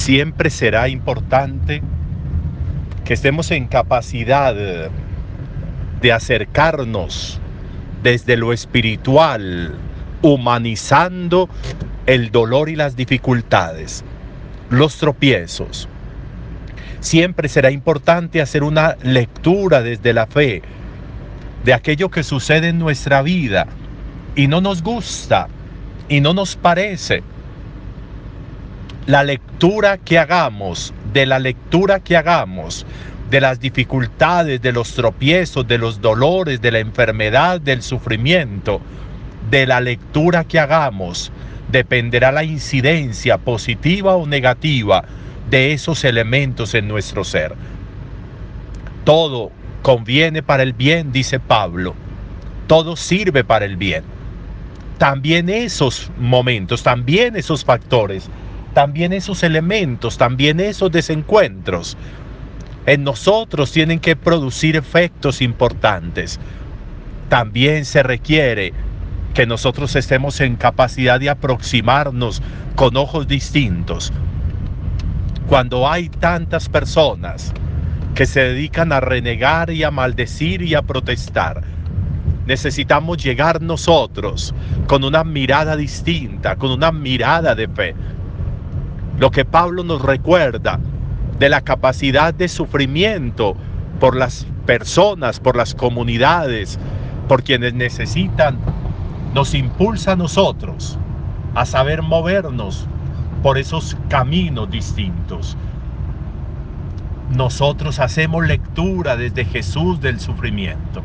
siempre será importante que estemos en capacidad de acercarnos desde lo espiritual, humanizando el dolor y las dificultades, los tropiezos. Siempre será importante hacer una lectura desde la fe de aquello que sucede en nuestra vida y no nos gusta y no nos parece. La lectura que hagamos, de la lectura que hagamos, de las dificultades, de los tropiezos, de los dolores, de la enfermedad, del sufrimiento, de la lectura que hagamos, dependerá la incidencia positiva o negativa de esos elementos en nuestro ser. Todo conviene para el bien, dice Pablo. Todo sirve para el bien. También esos momentos, también esos factores, también esos elementos, también esos desencuentros en nosotros tienen que producir efectos importantes. También se requiere que nosotros estemos en capacidad de aproximarnos con ojos distintos. Cuando hay tantas personas que se dedican a renegar y a maldecir y a protestar, necesitamos llegar nosotros con una mirada distinta, con una mirada de fe. Lo que Pablo nos recuerda de la capacidad de sufrimiento por las personas, por las comunidades, por quienes necesitan nos impulsa a nosotros a saber movernos por esos caminos distintos. Nosotros hacemos lectura desde Jesús del sufrimiento.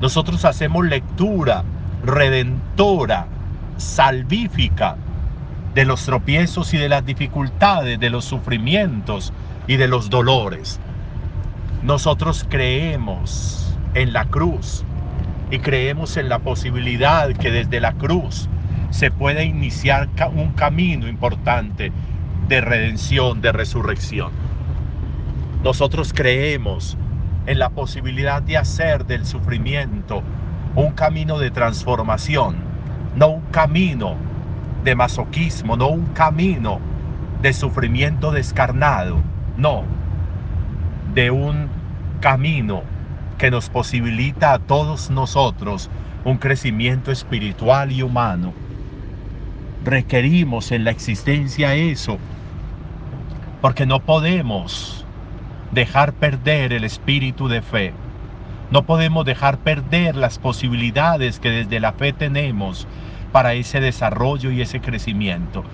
Nosotros hacemos lectura redentora, salvífica de los tropiezos y de las dificultades, de los sufrimientos y de los dolores. Nosotros creemos en la cruz, y creemos en la posibilidad que desde la cruz se puede iniciar un camino importante de redención, de resurrección. Nosotros creemos en la posibilidad de hacer del sufrimiento un camino de transformación, no un camino de masoquismo, no un camino de sufrimiento descarnado, no, de un camino que nos posibilita a todos nosotros un crecimiento espiritual y humano. Requerimos en la existencia eso, porque no podemos dejar perder el espíritu de fe. No podemos dejar perder las posibilidades que desde la fe tenemos para ese desarrollo y ese crecimiento.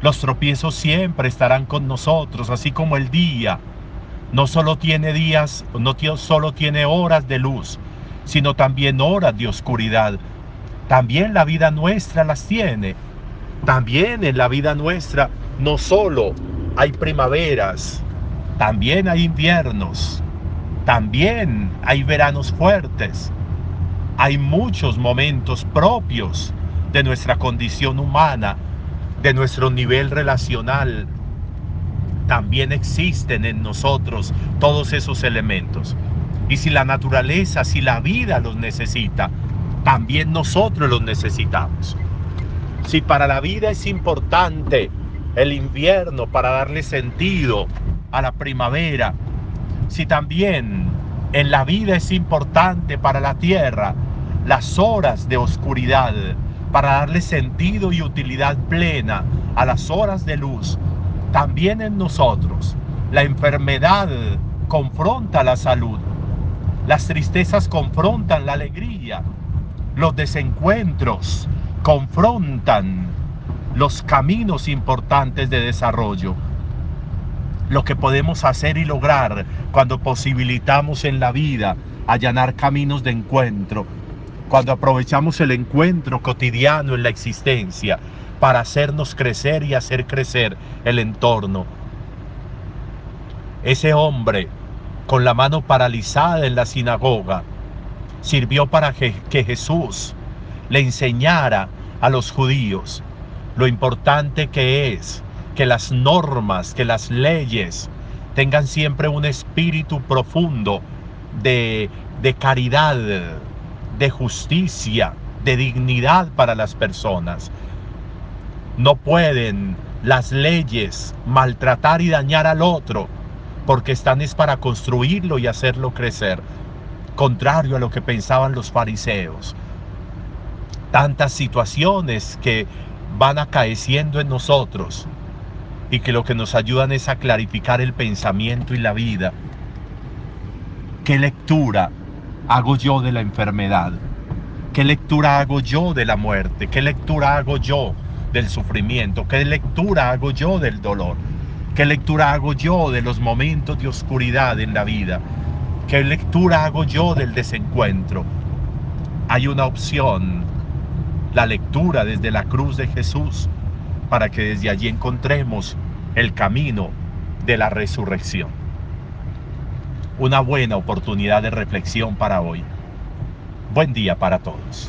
Los tropiezos siempre estarán con nosotros, así como el día no solo tiene días, no solo tiene horas de luz, sino también horas de oscuridad. También la vida nuestra las tiene. También en la vida nuestra no solo hay primaveras, también hay inviernos, también hay veranos fuertes. Hay muchos momentos propios de nuestra condición humana, de nuestro nivel relacional, también existen en nosotros todos esos elementos. Y si la naturaleza, si la vida los necesita, también nosotros los necesitamos. Si para la vida es importante el invierno para darle sentido a la primavera, si también en la vida es importante para la tierra las horas de oscuridad, para darle sentido y utilidad plena a las horas de luz, también en nosotros. La enfermedad confronta la salud. Las tristezas confrontan la alegría. Los desencuentros confrontan los caminos importantes de desarrollo. Lo que podemos hacer y lograr cuando posibilitamos en la vida allanar caminos de encuentro, cuando aprovechamos el encuentro cotidiano en la existencia para hacernos crecer y hacer crecer el entorno. Ese hombre con la mano paralizada en la sinagoga sirvió para que, Jesús le enseñara a los judíos lo importante que es que las normas, que las leyes tengan siempre un espíritu profundo de, de caridad, de justicia, de dignidad para las personas No pueden las leyes maltratar y dañar al otro, porque están es para construirlo y hacerlo crecer, contrario a lo que pensaban los fariseos. Tantas situaciones que van acaeciendo en nosotros y que lo que nos ayudan es a clarificar el pensamiento y la vida. ¿Qué lectura hago yo de la enfermedad? ¿Qué lectura hago yo de la muerte? ¿Qué lectura hago yo del sufrimiento? ¿Qué lectura hago yo del dolor? ¿Qué lectura hago yo de los momentos de oscuridad en la vida? ¿Qué lectura hago yo del desencuentro? Hay una opción, la lectura desde la cruz de Jesús, para que desde allí encontremos el camino de la resurrección. Una buena oportunidad de reflexión para hoy. Buen día para todos.